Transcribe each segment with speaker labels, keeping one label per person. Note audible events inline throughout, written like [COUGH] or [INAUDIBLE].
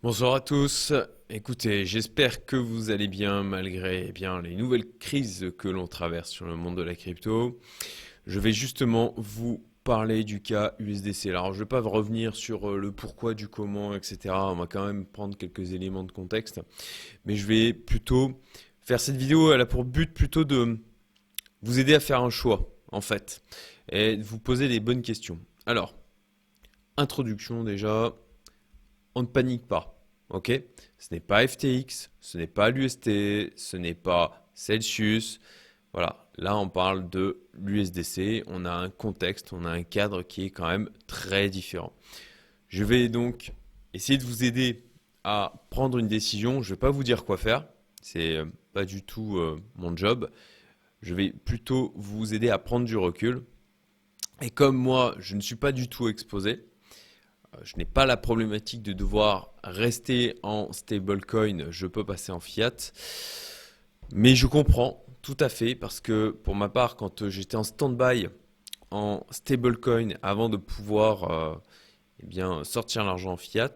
Speaker 1: Bonsoir à tous. Écoutez, j'espère que vous allez bien malgré eh bien, les nouvelles crises que l'on traverse sur le monde de la crypto. Je vais justement vous parler du cas USDC. Alors, je ne vais pas revenir sur euh, le pourquoi, du comment, etc. On va quand même prendre quelques éléments de contexte. Mais je vais plutôt faire cette vidéo, elle a pour but plutôt de vous aider à faire un choix, en fait, et de vous poser les bonnes questions. Alors, introduction déjà, on ne panique pas. Ok? Ce n'est pas FTX, ce n'est pas l'UST, ce n'est pas Celsius. Voilà, là on parle de l'USDC, on a un contexte, on a un cadre qui est quand même très différent. Je vais donc essayer de vous aider à prendre une décision. Je ne vais pas vous dire quoi faire, c'est euh, pas du tout euh, mon job. Je vais plutôt vous aider à prendre du recul. Et comme moi, je ne suis pas du tout exposé, je n'ai pas la problématique de devoir rester en stablecoin, je peux passer en fiat. Mais je comprends tout à fait parce que pour ma part, quand j'étais en stand-by en stablecoin avant de pouvoir euh, eh bien, sortir l'argent en fiat,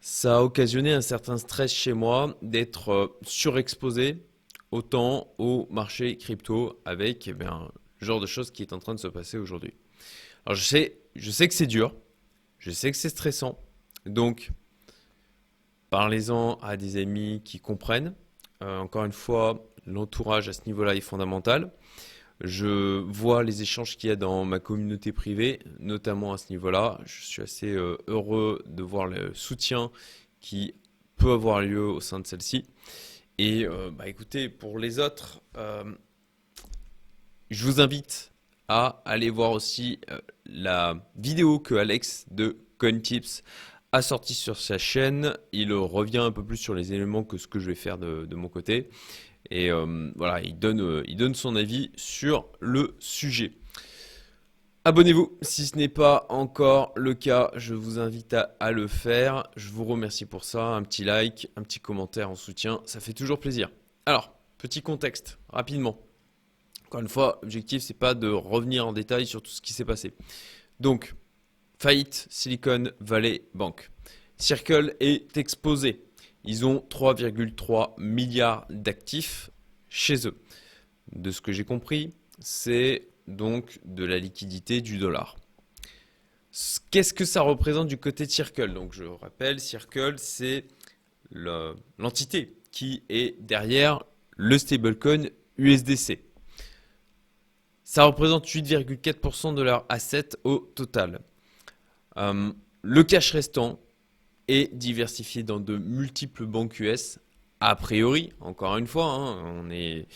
Speaker 1: ça a occasionné un certain stress chez moi d'être euh, surexposé autant au marché crypto avec eh bien, le genre de choses qui est en train de se passer aujourd'hui. Alors je sais, je sais que c'est dur, je sais que c'est stressant. Donc, parlez-en à des amis qui comprennent. Euh, encore une fois, l'entourage à ce niveau-là est fondamental. Je vois les échanges qu'il y a dans ma communauté privée, notamment à ce niveau-là. Je suis assez euh, heureux de voir le soutien qui peut avoir lieu au sein de celle-ci. Et euh, bah, écoutez, pour les autres, je vous invite à aller voir aussi euh, la vidéo que Alex de CoinTips a sorti sur sa chaîne. Il revient un peu plus sur les éléments que ce que je vais faire de, mon côté. Et euh, voilà, il donne, euh, il donne son avis sur le sujet. Abonnez-vous si ce n'est pas encore le cas, je vous invite à, le faire. Je vous remercie pour ça, un petit like, un petit commentaire en soutien, ça fait toujours plaisir. Alors, petit contexte, rapidement. Encore une fois, l'objectif, c'est pas de revenir en détail sur tout ce qui s'est passé. Donc, faillite Silicon Valley Bank. Circle est exposé. Ils ont 3,3 milliards d'actifs chez eux. De ce que j'ai compris, c'est donc de la liquidité du dollar. Qu'est-ce que ça représente du côté de Circle? Donc je rappelle, Circle, c'est l'entité qui est derrière le stablecoin USDC. Ça représente 8,4% de leurs assets au total. Euh, le cash restant est diversifié dans de multiples banques US. A priori, encore une fois, hein, on, est,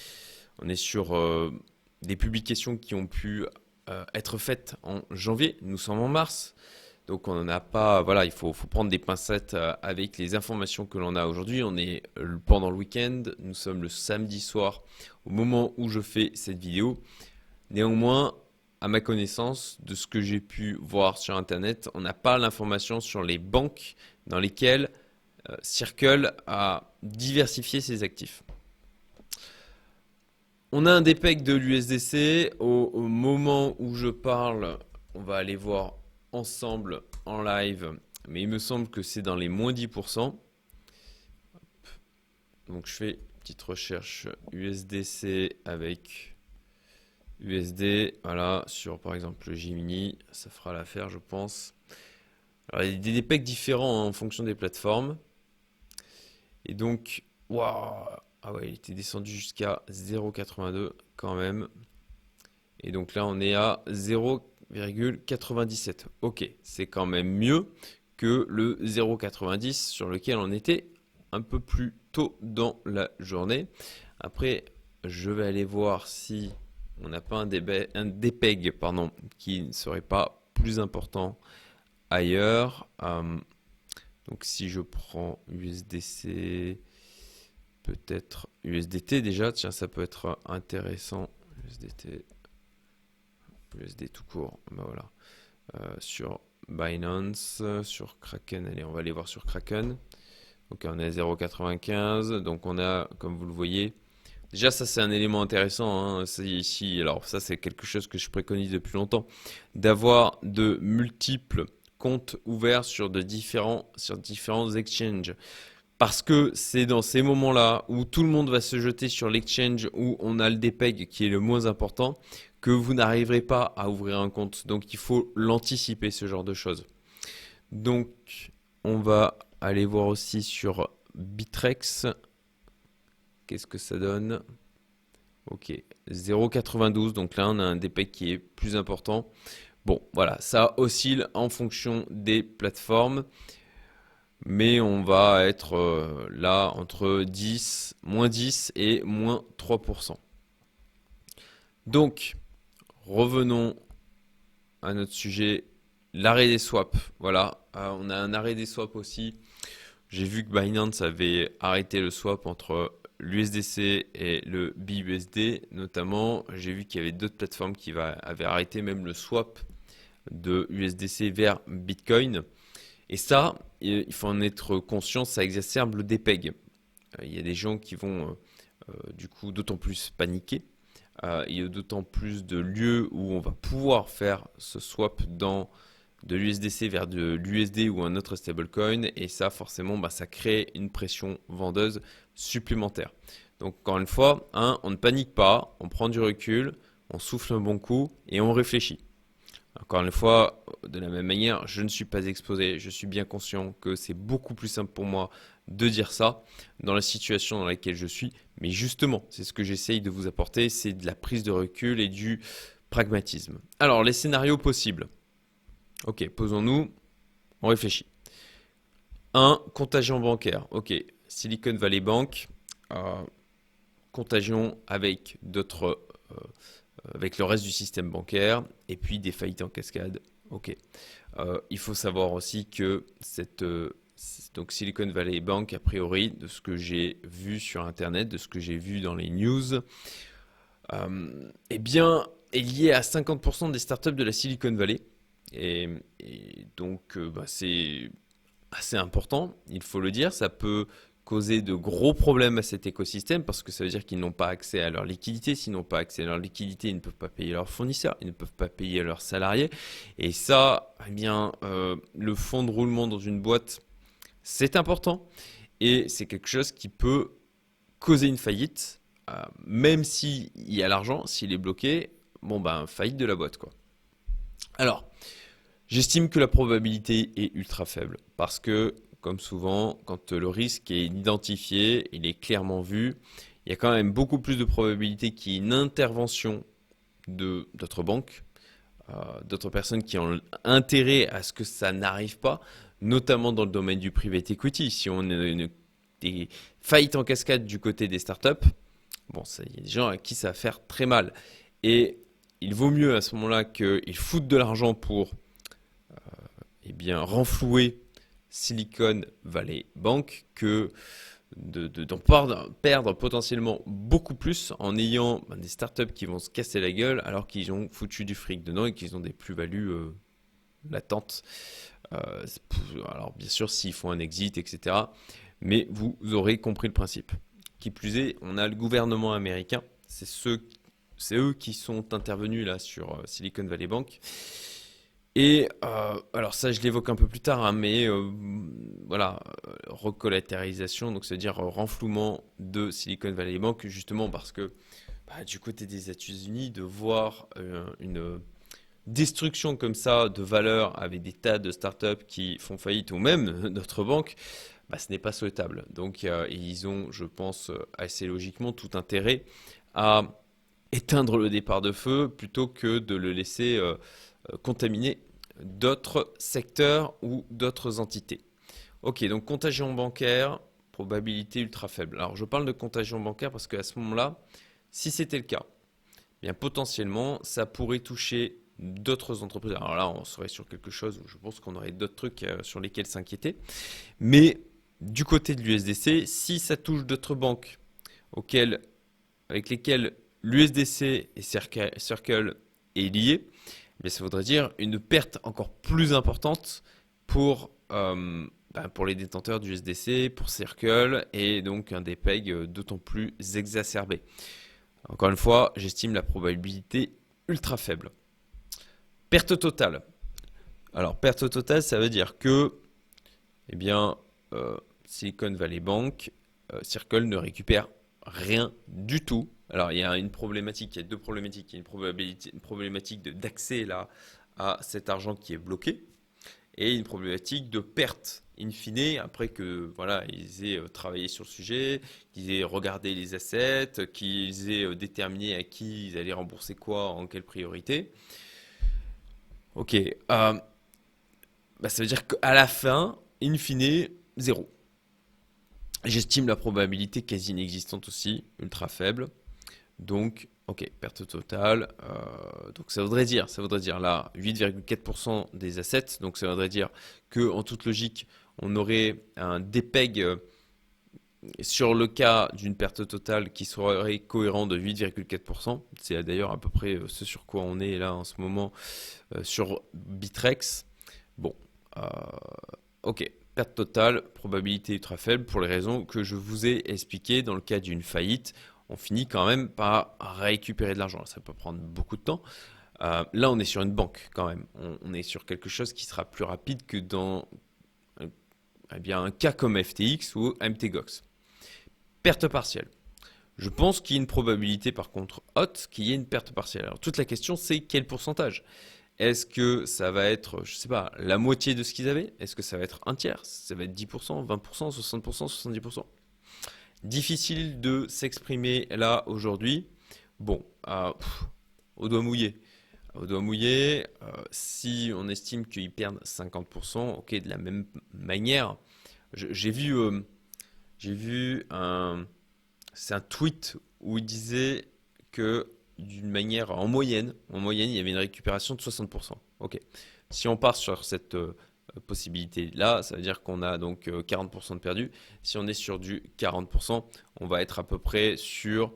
Speaker 1: sur euh, des publications qui ont pu euh, être faites en janvier. Nous sommes en mars. Donc on n'a pas, voilà, il faut, prendre des pincettes avec les informations que l'on a aujourd'hui. On est pendant le week-end, nous sommes le samedi soir au moment où je fais cette vidéo. Néanmoins, à ma connaissance, de ce que j'ai pu voir sur Internet, on n'a pas l'information sur les banques dans lesquelles euh, Circle a diversifié ses actifs. On a un DPEG de l'USDC. Au, au, moment où je parle, on va aller voir ensemble en live, mais il me semble que c'est dans les moins 10%. Donc je fais une petite recherche USDC avec USD, voilà, sur par exemple le Gemini, ça fera l'affaire, je pense. Alors, il y a des DPEG différents hein, en fonction des plateformes. Et donc, waouh, ah ouais, il était descendu jusqu'à 0,82 quand même. Et donc là, on est à 0,97. Ok, c'est quand même mieux que le 0,90 sur lequel on était un peu plus tôt dans la journée. Après, je vais aller voir si on n'a pas un, DPEG qui ne serait pas plus important ailleurs. Euh, donc si je prends USDC, peut-être USDT déjà, tiens, ça peut être intéressant. USDT, USD tout court, ben voilà. Euh, sur Binance, sur Kraken, allez, on va aller voir sur Kraken. Donc on est à 0,95, donc on a, comme vous le voyez, Déjà, ça c'est un élément intéressant. Hein. Ici, alors ça c'est quelque chose que je préconise depuis longtemps, d'avoir de multiples comptes ouverts sur, de différents, sur différents exchanges. Parce que c'est dans ces moments-là où tout le monde va se jeter sur l'exchange où on a le DPEG qui est le moins important que vous n'arriverez pas à ouvrir un compte. Donc il faut l'anticiper ce genre de choses. Donc on va aller voir aussi sur Bitrex. Qu'est-ce que ça donne? Ok, 0,92. Donc là on a un DPEG qui est plus important. Bon, voilà, ça oscille en fonction des plateformes mais on va être euh, là entre 10, moins 10 et moins 3%. Donc, revenons à notre sujet, l'arrêt des swaps. Voilà, euh, on a un arrêt des swaps aussi. J'ai vu que Binance avait arrêté le swap entre l'USDC et le BUSD notamment. J'ai vu qu'il y avait d'autres plateformes qui avaient arrêté même le swap de USDC vers Bitcoin. Et ça, il faut en être conscient, ça exacerbe le DPEG. Euh, il y a des gens qui vont euh, euh, du coup d'autant plus paniquer. il y a d'autant plus de lieux où on va pouvoir faire ce swap dans de l'USDC vers de l'USD ou un autre stablecoin. Et ça, forcément, bah, ça crée une pression vendeuse supplémentaire. Donc, encore une fois, on ne panique pas, on prend du recul, on souffle un bon coup et on réfléchit. Encore une fois, de la même manière, je ne suis pas exposé. Je suis bien conscient que c'est beaucoup plus simple pour moi de dire ça dans la situation dans laquelle je suis. Mais justement, c'est ce que j'essaye de vous apporter, c'est de la prise de recul et du pragmatisme. Alors, les scénarios possibles. Ok, posons-nous, on réfléchit. 1. Contagion bancaire. Ok, Silicon Valley Bank, euh, contagion avec d'autres euh, avec le reste du système bancaire, et puis des faillites en cascade. Ok. Euh, il faut savoir aussi que cette euh, donc Silicon Valley Bank, a priori, de ce que j'ai vu sur Internet, de ce que j'ai vu dans les news, euh, eh bien, est lié à 50% des startups de la Silicon Valley. Et, donc, bah, c'est assez important, il faut le dire. Ça peut causer de gros problèmes à cet écosystème parce que ça veut dire qu'ils n'ont pas accès à leur liquidité. S'ils n'ont pas accès à leur liquidité, ils ne peuvent pas payer leurs fournisseurs, ils ne peuvent pas payer leurs salariés. Et ça, eh bien, euh, le fonds de roulement dans une boîte, c'est important et c'est quelque chose qui peut causer une faillite, euh, même s'il y a l'argent, s'il est bloqué, bon ben faillite de la boîte quoi. Alors, j'estime que la probabilité est ultra faible parce que comme souvent, quand le risque est identifié, il est clairement vu, il y a quand même beaucoup plus de probabilité qu'il y ait une intervention de d'autres banques, euh, d'autres personnes qui ont intérêt à ce que ça n'arrive pas, notamment dans le domaine du private equity. Si on a des faillites en cascade du côté des startups, bon, il y a des gens à qui ça va faire très mal. Et il vaut mieux à ce moment-là qu'ils foutent de l'argent pour bien, renflouer Silicon Valley Bank que d'en perdre potentiellement beaucoup plus en ayant ben, des startups qui vont se casser la gueule alors qu'ils ont foutu du fric dedans et qu'ils ont des plus-values euh, latentes. Euh, alors bien sûr s'ils font un exit, etc. Mais vous aurez compris le principe. Qui plus est, on a le gouvernement américain, c'est eux qui sont intervenus là sur euh, Silicon Valley Bank et euh, alors ça, je l'évoque un peu plus tard, hein, mais euh, voilà, recollatéralisation, donc c'est-à-dire renflouement de Silicon Valley Bank, justement parce que bah, du côté des États-Unis, de voir euh, une destruction comme ça de valeur avec des tas de startups qui font faillite ou même [LAUGHS] notre banque, bah, ce n'est pas souhaitable. Donc ils ont, je pense, assez logiquement tout intérêt à éteindre le départ de feu plutôt que de le laisser contaminer d'autres secteurs ou d'autres entités. Ok, donc contagion bancaire, probabilité ultra faible. Alors je parle de contagion bancaire parce qu'à ce moment-là, si c'était le cas, eh bien potentiellement ça pourrait toucher d'autres entreprises. Alors là, on serait sur quelque chose où je pense qu'on aurait d'autres trucs euh, sur lesquels s'inquiéter. Mais du côté de l'USDC, si ça touche d'autres banques auxquelles, avec lesquelles l'USDC et Circle est lié, mais ça voudrait dire une perte encore plus importante pour, euh, ben, pour les détenteurs du SDC, pour Circle, et donc un DPEG euh, d'autant plus exacerbé. Encore une fois, j'estime la probabilité ultra faible. Perte totale. Alors, perte totale, ça veut dire que, eh bien, euh, Silicon Valley Bank, Circle ne récupère rien du tout. Alors, il y a une problématique, il y a deux problématiques. Il y a une, probabilité, une problématique d'accès là à cet argent qui est bloqué et une problématique de perte in fine après que voilà ils aient euh, travaillé sur le sujet, qu'ils aient regardé les assets, qu'ils aient déterminé à qui ils allaient rembourser quoi en quelle priorité. Ok, euh, bah, ça veut dire qu'à la fin, in fine, zéro. J'estime la probabilité quasi inexistante aussi, ultra faible. Donc, ok, perte totale. Euh, donc ça voudrait dire, ça voudrait dire là 8,4% des assets. Donc ça voudrait dire que en toute logique, on aurait un DPEG euh, sur le cas d'une perte totale qui serait cohérent de 8,4%. C'est d'ailleurs à peu près euh, ce sur quoi on est là en ce moment sur Bitrex. Bon, ok, perte totale, probabilité ultra faible pour les raisons que je vous ai expliquées dans le cas d'une faillite. On finit quand même par récupérer de l'argent. Ça peut prendre beaucoup de temps. Euh, là, on est sur une banque quand même. On, est sur quelque chose qui sera plus rapide que dans eh bien, un cas comme FTX ou MTGOX. Perte partielle. Je pense qu'il y a une probabilité par contre haute qu'il y ait une perte partielle. Alors toute la question c'est quel pourcentage? Est-ce que ça va être, je sais pas, la moitié de ce qu'ils avaient? Est-ce que ça va être un tiers? Ça va être 10%, 20%, 60%, 70% Difficile de s'exprimer là aujourd'hui. Bon, euh, au doigt mouillé. Au doigt mouillé, euh, si on estime qu'ils perdent 50%, ok, de la même manière, j'ai vu, euh, vu un tweet où il disait que d'une manière en moyenne, en moyenne, il y avait une récupération de 60%. Ok. Si on part sur cette euh, possibilité-là, ça veut dire qu'on a donc 40% euh, de perdu. Si on est sur du 40%, on va être à peu près sur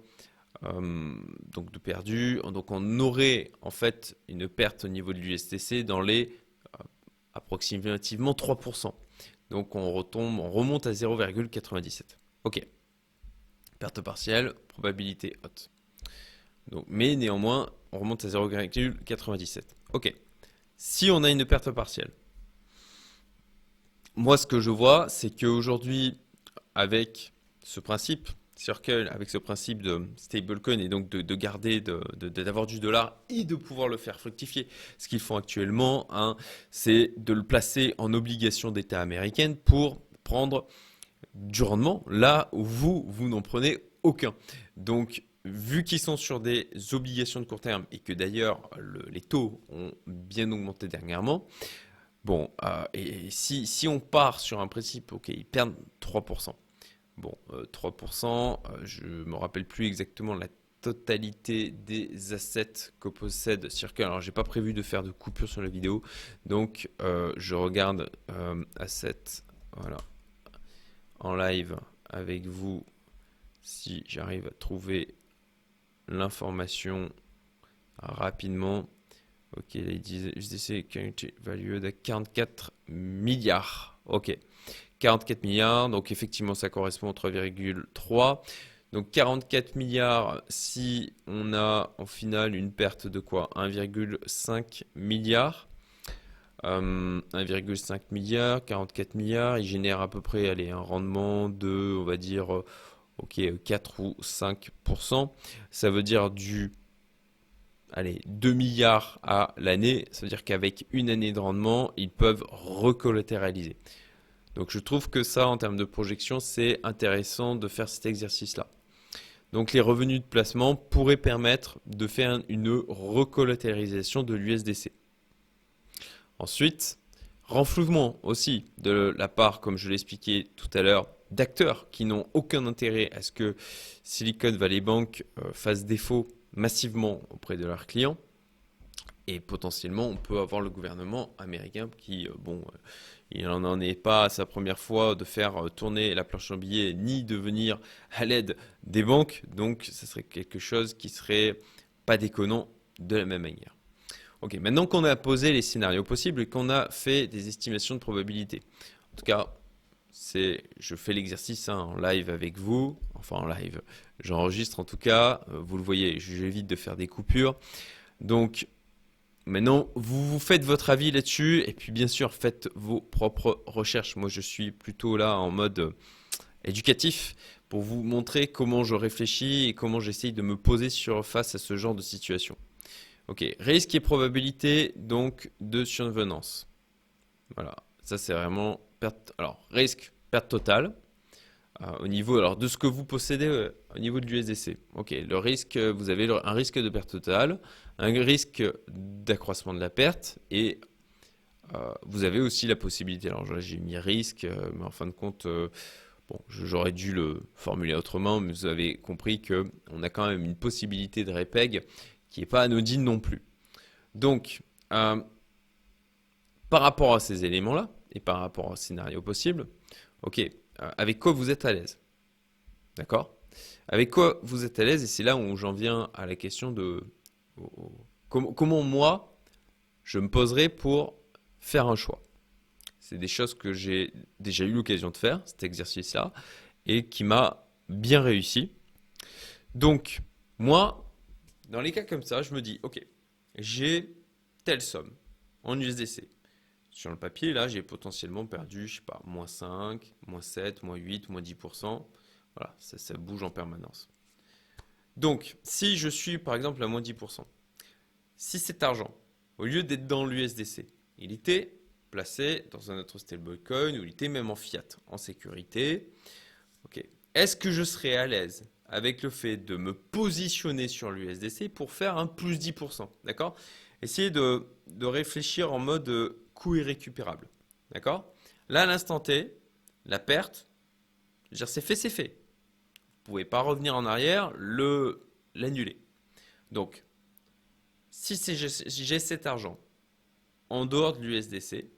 Speaker 1: euh, donc de perdu. Donc on aurait en fait une perte au niveau de l'USTC dans les approximativement 3%. Donc on retombe, on remonte à 0,97. Ok. Perte partielle, probabilité haute mais néanmoins, on remonte à 0,97. Ok. Si on a une perte partielle, moi ce que je vois, c'est qu'aujourd'hui, avec ce principe, Circle, avec ce principe de stablecoin et donc de, garder, d'avoir du dollar et de pouvoir le faire fructifier, ce qu'ils font actuellement, hein, c'est de le placer en obligation d'État américaine pour prendre du rendement là où vous, vous n'en prenez aucun. Donc, vu qu'ils sont sur des obligations de court terme et que d'ailleurs les taux ont bien augmenté dernièrement, bon, euh, et si, si, on part sur un principe, ok, ils perdent 3%. Bon, 3%, euh, euh, je ne me rappelle plus exactement la totalité des assets que possède Circle. Alors, j'ai pas prévu de faire de coupure sur la vidéo, donc je regarde assets, voilà, en live avec vous si j'arrive à trouver l'information rapidement. Ok, disent USDC valued à 44 milliards. Ok, 44 milliards, donc effectivement ça correspond au 3,3. Donc 44 milliards si on a en final une perte de quoi? 1,5 milliard. 1,5 euh, milliard, 44 milliards, il génère à peu près allez, un rendement de, on va dire, ok, 4 ou 5%, ça veut dire du allez, 2 milliards à l'année, ça veut dire qu'avec une année de rendement, ils peuvent recolatéraliser. Donc je trouve que ça, en termes de projection, c'est intéressant de faire cet exercice-là. Donc les revenus de placement pourraient permettre de faire une recollatéralisation de l'USDC. Ensuite, renflouement aussi de la part, comme je l'ai expliqué tout à l'heure, d'acteurs qui n'ont aucun intérêt à ce que Silicon Valley Bank euh, fasse défaut massivement auprès de leurs clients. Et potentiellement, on peut avoir le gouvernement américain qui, euh, bon, euh, il n'en est pas sa première fois de faire tourner la planche en billets ni de venir à l'aide des banques. Donc, ce serait quelque chose qui serait pas déconnant de la même manière. Ok, maintenant qu'on a posé les scénarios possibles et qu'on a fait des estimations de probabilité, en tout cas, c'est je fais l'exercice hein, en live avec vous, enfin en live, j'enregistre en tout cas, euh, vous le voyez, j'évite de faire des coupures. Donc maintenant, vous, faites votre avis là-dessus et puis bien sûr, faites vos propres recherches. Moi, je suis plutôt là en mode euh, éducatif pour vous montrer comment je réfléchis et comment j'essaye de me poser sur face à ce genre de situation. Ok, risque et probabilité donc de survenance. Voilà, ça c'est vraiment Alors, risque, perte totale. Euh, au niveau de ce que vous possédez euh, au niveau de l'USDC. Ok, le risque, vous avez un risque de perte totale, un risque d'accroissement de la perte et euh, vous avez aussi la possibilité. Alors j'ai mis risque, mais en fin de compte, j'aurais dû le formuler autrement, mais vous avez compris que on a quand même une possibilité de répeg qui n'est pas anodine non plus. Donc, par rapport à ces éléments-là et par rapport au scénario possible, ok, euh, avec quoi vous êtes à l'aise? D'accord? Avec quoi vous êtes à l'aise? Et c'est là où j'en viens à la question de comment, moi, je me poserai pour faire un choix? C'est des choses que j'ai déjà eu l'occasion de faire, cet exercice-là, et qui m'a bien réussi. Donc, moi, dans les cas comme ça, je me dis, OK, j'ai telle somme en USDC. Sur le papier, là, j'ai potentiellement perdu, je sais pas, moins 5, moins 7, moins 8, moins 10%. Voilà, ça, bouge en permanence. Donc, si je suis par exemple à moins 10%, si cet argent, au lieu d'être dans l'USDC, il était placé dans un autre stablecoin ou il était même en fiat, en sécurité, est-ce que je serais à l'aise avec le fait de me positionner sur l'USDC pour faire un plus 10%, d'accord? Essayez de, de réfléchir en mode coût irrécupérable. D'accord? Là, à l'instant T, la perte, c'est fait, c'est fait. Vous ne pouvez pas revenir en arrière, le l'annuler. Donc, si j'ai cet argent en dehors de l'USDC,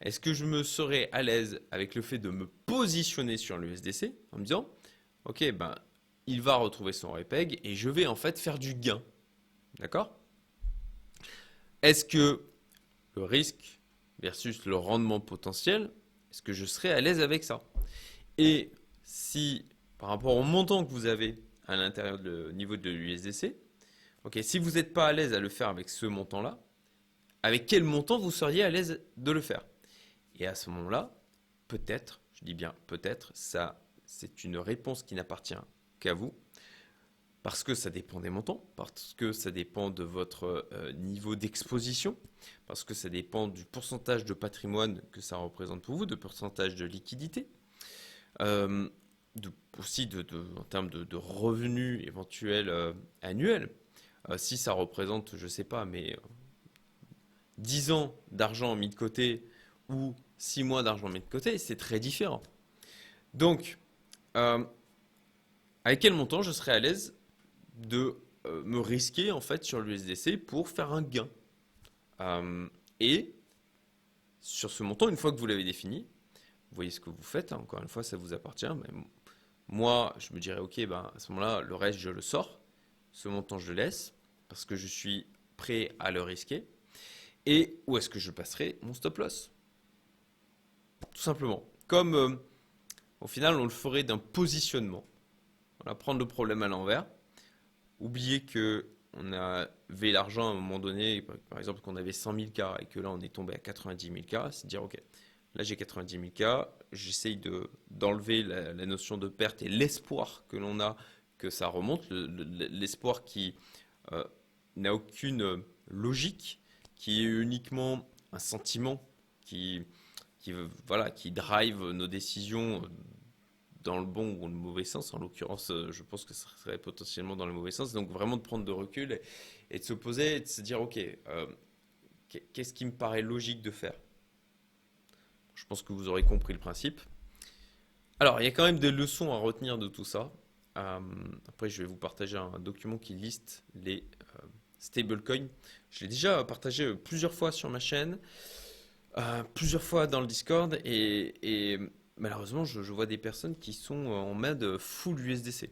Speaker 1: est-ce que je me serais à l'aise avec le fait de me positionner sur l'USDC en me disant, ok, ben, il va retrouver son repeg et je vais en fait faire du gain. D'accord? Est-ce que le risque versus le rendement potentiel, est-ce que je serais à l'aise avec ça? Et si, par rapport au montant que vous avez à l'intérieur du niveau de l'USDC, si vous n'êtes pas à l'aise à le faire avec ce montant-là, avec quel montant vous seriez à l'aise de le faire? Et à ce moment-là, peut-être, je dis bien peut-être, ça, c'est une réponse qui n'appartient qu'à vous, parce que ça dépend des montants, parce que ça dépend de votre euh, niveau d'exposition, parce que ça dépend du pourcentage de patrimoine que ça représente pour vous, de pourcentage de liquidité, euh, aussi en termes de, revenus éventuels euh, annuels. si ça représente, je ne sais pas, mais 10 ans d'argent mis de côté ou 6 mois d'argent mis de côté, c'est très différent. Donc, avec quel montant je serais à l'aise de euh, me risquer en fait sur l'USDC pour faire un gain. Euh, et sur ce montant, une fois que vous l'avez défini, vous voyez ce que vous faites. Hein, encore une fois, ça vous appartient. Mais moi, je me dirais, ok, ben, à ce moment-là, le reste, je le sors. Ce montant, je le laisse parce que je suis prêt à le risquer. Et où est-ce que je passerai mon stop loss? Tout simplement. Comme euh, au final, on le ferait d'un positionnement. Voilà, prendre le problème à l'envers oublier que on avait l'argent à un moment donné, par exemple qu'on avait 100 000 cas et que là on est tombé à 90 000 cas, c'est dire ok, là j'ai 90 000 cas, j'essaye de, d'enlever la, notion de perte et l'espoir que l'on a que ça remonte, l'espoir qui euh, n'a aucune logique, qui est uniquement un sentiment qui, qui, voilà, qui drive nos décisions dans le bon ou le mauvais sens. En l'occurrence, euh, je pense que ce serait potentiellement dans le mauvais sens. Donc vraiment de prendre de recul et, de se poser et de se dire, OK, euh, qu'est-ce qui me paraît logique de faire? Je pense que vous aurez compris le principe. Alors, il y a quand même des leçons à retenir de tout ça. Euh, après, je vais vous partager un document qui liste les stablecoins. Je l'ai déjà partagé plusieurs fois sur ma chaîne, plusieurs fois dans le Discord et malheureusement, je, vois des personnes qui sont en mode full USDC.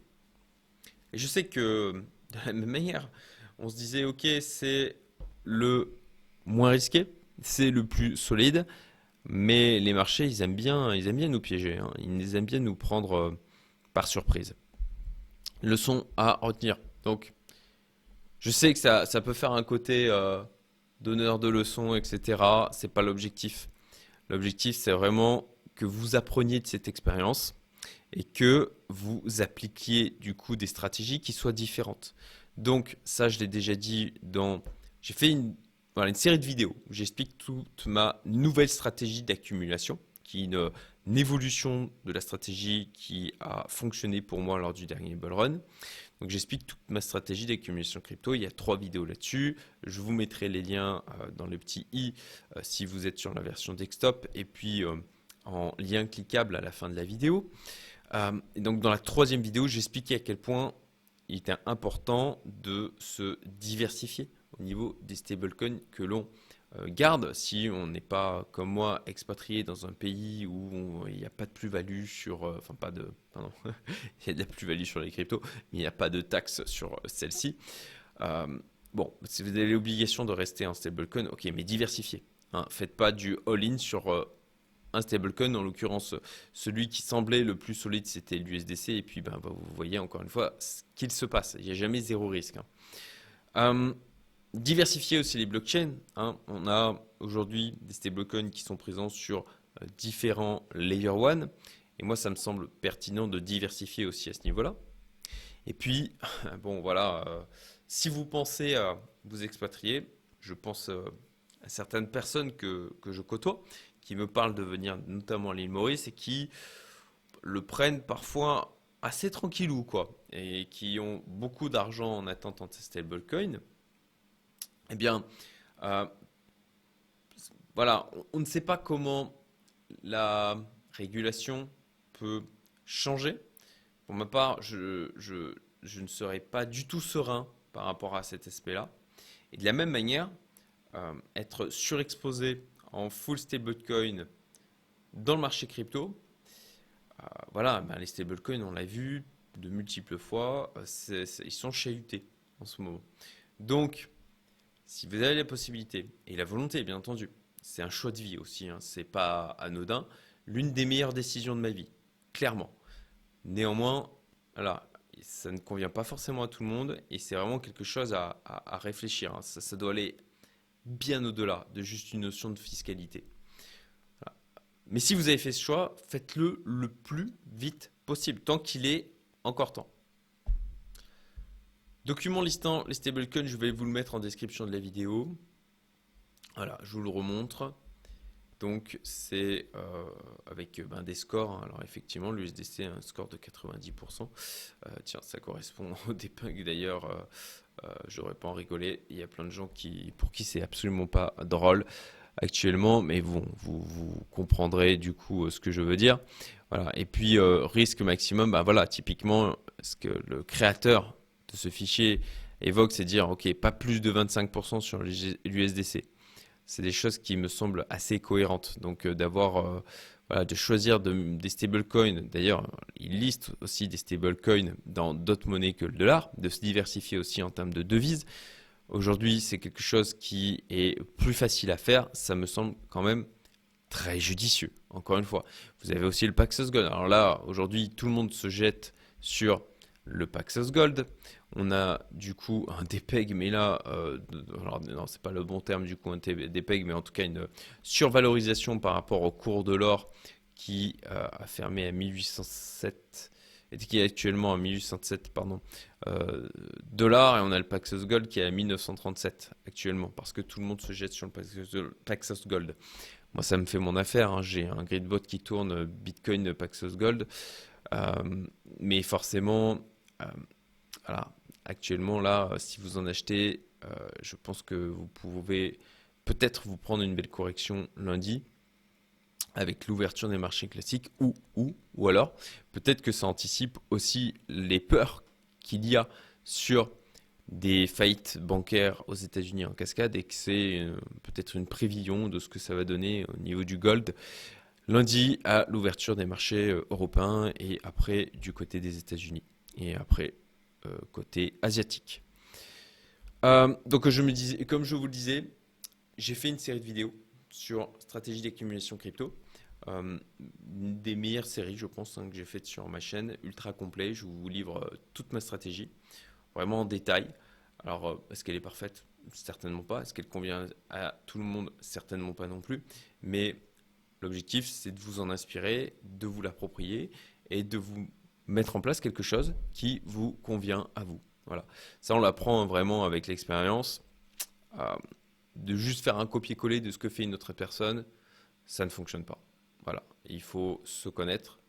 Speaker 1: Et je sais que, de la même manière, on se disait, ok, c'est le moins risqué, c'est le plus solide, mais les marchés, ils aiment bien, ils aiment bien nous piéger, hein. ils aiment bien nous prendre euh, par surprise. Leçon à retenir. Donc, je sais que ça, ça peut faire un côté euh, donneur de leçons, etc. C'est pas l'objectif. L'objectif, c'est vraiment que vous appreniez de cette expérience et que vous appliquiez du coup des stratégies qui soient différentes. Donc ça, je l'ai déjà dit dans... J'ai fait une, une série de vidéos où j'explique toute ma nouvelle stratégie d'accumulation, qui est une, évolution de la stratégie qui a fonctionné pour moi lors du dernier bull run. Donc j'explique toute ma stratégie d'accumulation crypto. Il y a trois vidéos là-dessus. Je vous mettrai les liens euh, dans le petit i euh, si vous êtes sur la version desktop et puis euh, en lien cliquable à la fin de la vidéo. et donc dans la troisième vidéo, j'expliquais à quel point il était important de se diversifier au niveau des stablecoins que l'on euh, garde si on n'est pas, comme moi, expatrié dans un pays où il n'y a pas de plus-value sur. Euh, enfin, pas de. Pardon, [LAUGHS] il y a de la plus-value sur les cryptos, mais il n'y a pas de taxe sur celle-ci. Euh, bon, si vous avez l'obligation de rester en stablecoin, ok, mais diversifiez. Hein, faites pas du all-in sur un stablecoin, en l'occurrence celui qui semblait le plus solide c'était l'USDC et puis ben, vous voyez encore une fois ce qu'il se passe, il n'y a jamais zéro risque. Hein diversifier aussi les blockchains. Hein. On a aujourd'hui des stablecoins qui sont présents sur euh, différents layer 1. Et moi, ça me semble pertinent de diversifier aussi à ce niveau-là. Et puis, [LAUGHS] bon, voilà, euh, si vous pensez à vous expatrier, je pense euh, à certaines personnes que, je côtoie qui me parlent de venir notamment à l'île Maurice et qui le prennent parfois assez tranquillou, quoi, et qui ont beaucoup d'argent en attente de ces stablecoins eh bien, euh, voilà, on ne sait pas comment la régulation peut changer. Pour ma part, je, ne serai pas du tout serein par rapport à cet aspect-là. Et de la même manière, euh, être surexposé en full stablecoin dans le marché crypto, euh, voilà, ben les stablecoins, on l'a vu de multiples fois, ils sont chahutés en ce moment. Donc, si vous avez la possibilité et la volonté, bien entendu, c'est un choix de vie aussi, hein, c'est pas anodin, l'une des meilleures décisions de ma vie, clairement. Néanmoins, voilà, ça ne convient pas forcément à tout le monde et c'est vraiment quelque chose à, réfléchir. Hein. Ça, doit aller bien au-delà de juste une notion de fiscalité. Mais si vous avez fait ce choix, faites-le le plus vite possible, tant qu'il est encore temps. Document listant les stablecoins, je vais vous le mettre en description de la vidéo. Voilà, je vous le remontre. Donc c'est euh, avec ben, des scores. Hein. Alors effectivement, l'USDC a un score de 90%. Euh, tiens, ça correspond [LAUGHS] au debug d'ailleurs. Euh, j'aurais pas en rigoler. Il y a plein de gens qui, pour qui c'est absolument pas drôle actuellement, mais bon, vous, vous comprendrez du coup ce que je veux dire. Voilà. Et puis risque maximum, bah voilà, typiquement ce que le créateur de ce fichier évoque, c'est dire, OK, pas plus de 25% sur l'USDC. C'est des choses qui me semblent assez cohérentes. Donc euh, d'avoir, euh, voilà, de choisir des stablecoins, d'ailleurs, il liste aussi des stablecoins dans d'autres monnaies que le dollar, de se diversifier aussi en termes de devises. Aujourd'hui, c'est quelque chose qui est plus facile à faire. Ça me semble quand même très judicieux. Encore une fois, vous avez aussi le Paxos Gold. Alors là, aujourd'hui, tout le monde se jette sur le Paxos Gold. On a du coup un DPEG, mais là, euh, alors non, c'est pas le bon terme du coup un DPEG, mais en tout cas une survalorisation par rapport au cours de l'or qui euh, a fermé à 1807 et qui est actuellement à 1807 pardon, euh, dollars et on a le Paxos Gold qui est à 1937 actuellement parce que tout le monde se jette sur le Paxos Gold. Moi, ça me fait mon affaire. Hein. J'ai un gridbot qui tourne Bitcoin Paxos Gold. mais forcément, voilà, actuellement, là, si vous en achetez, euh, je pense que vous pouvez peut-être vous prendre une belle correction lundi avec l'ouverture des marchés classiques ou, ou, ou alors peut-être que ça anticipe aussi les peurs qu'il y a sur des faillites bancaires aux États-Unis en cascade et que c'est euh, peut-être une prévision de ce que ça va donner au niveau du gold lundi à l'ouverture des marchés euh, européens et après du côté des États-Unis. Et après, euh, côté asiatique. Euh, donc je me disais, comme je vous le disais, j'ai fait une série de vidéos sur stratégie d'accumulation crypto. Euh, une des meilleures séries, je pense, hein, que j'ai faites sur ma chaîne, ultra complet. Je vous livre toute ma stratégie, vraiment en détail. Alors, est-ce qu'elle est parfaite? Certainement pas. Est-ce qu'elle convient à tout le monde? Certainement pas non plus. Mais l'objectif, c'est de vous en inspirer, de vous l'approprier et de vous mettre en place quelque chose qui vous convient à vous. Voilà. Ça, on l'apprend vraiment avec l'expérience. Euh, de juste faire un copier-coller de ce que fait une autre personne, ça ne fonctionne pas. Voilà. Il faut se connaître,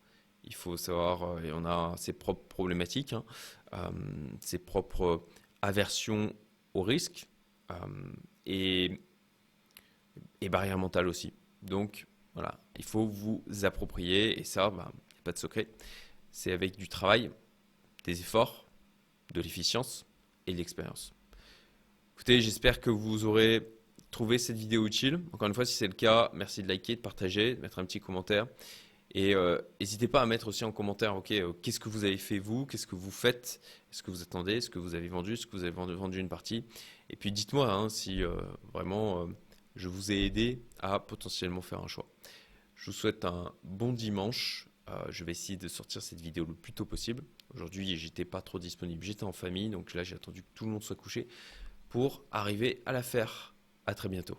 Speaker 1: il faut savoir, euh, et on a ses propres problématiques, hein, euh, ses propres aversions au risque et, et barrières mentales aussi. Donc, voilà, il faut vous approprier, et ça, bah, pas de secret. C'est avec du travail, des efforts, de l'efficience et de l'expérience. Écoutez, j'espère que vous aurez trouvé cette vidéo utile. Encore une fois, si c'est le cas, merci de liker, de partager, de mettre un petit commentaire. Et euh, n'hésitez pas à mettre aussi en commentaire, ok, euh, qu'est-ce que vous avez fait vous, qu'est-ce que vous faites, est-ce que vous attendez, est-ce que vous avez vendu, est-ce que vous avez vendu une partie? Et puis dites-moi hein, si euh, vraiment je vous ai aidé à potentiellement faire un choix. Je vous souhaite un bon dimanche. Euh, je vais essayer de sortir cette vidéo le plus tôt possible. Aujourd'hui, j'étais pas trop disponible, j'étais en famille, donc là j'ai attendu que tout le monde soit couché pour arriver à la faire. À très bientôt.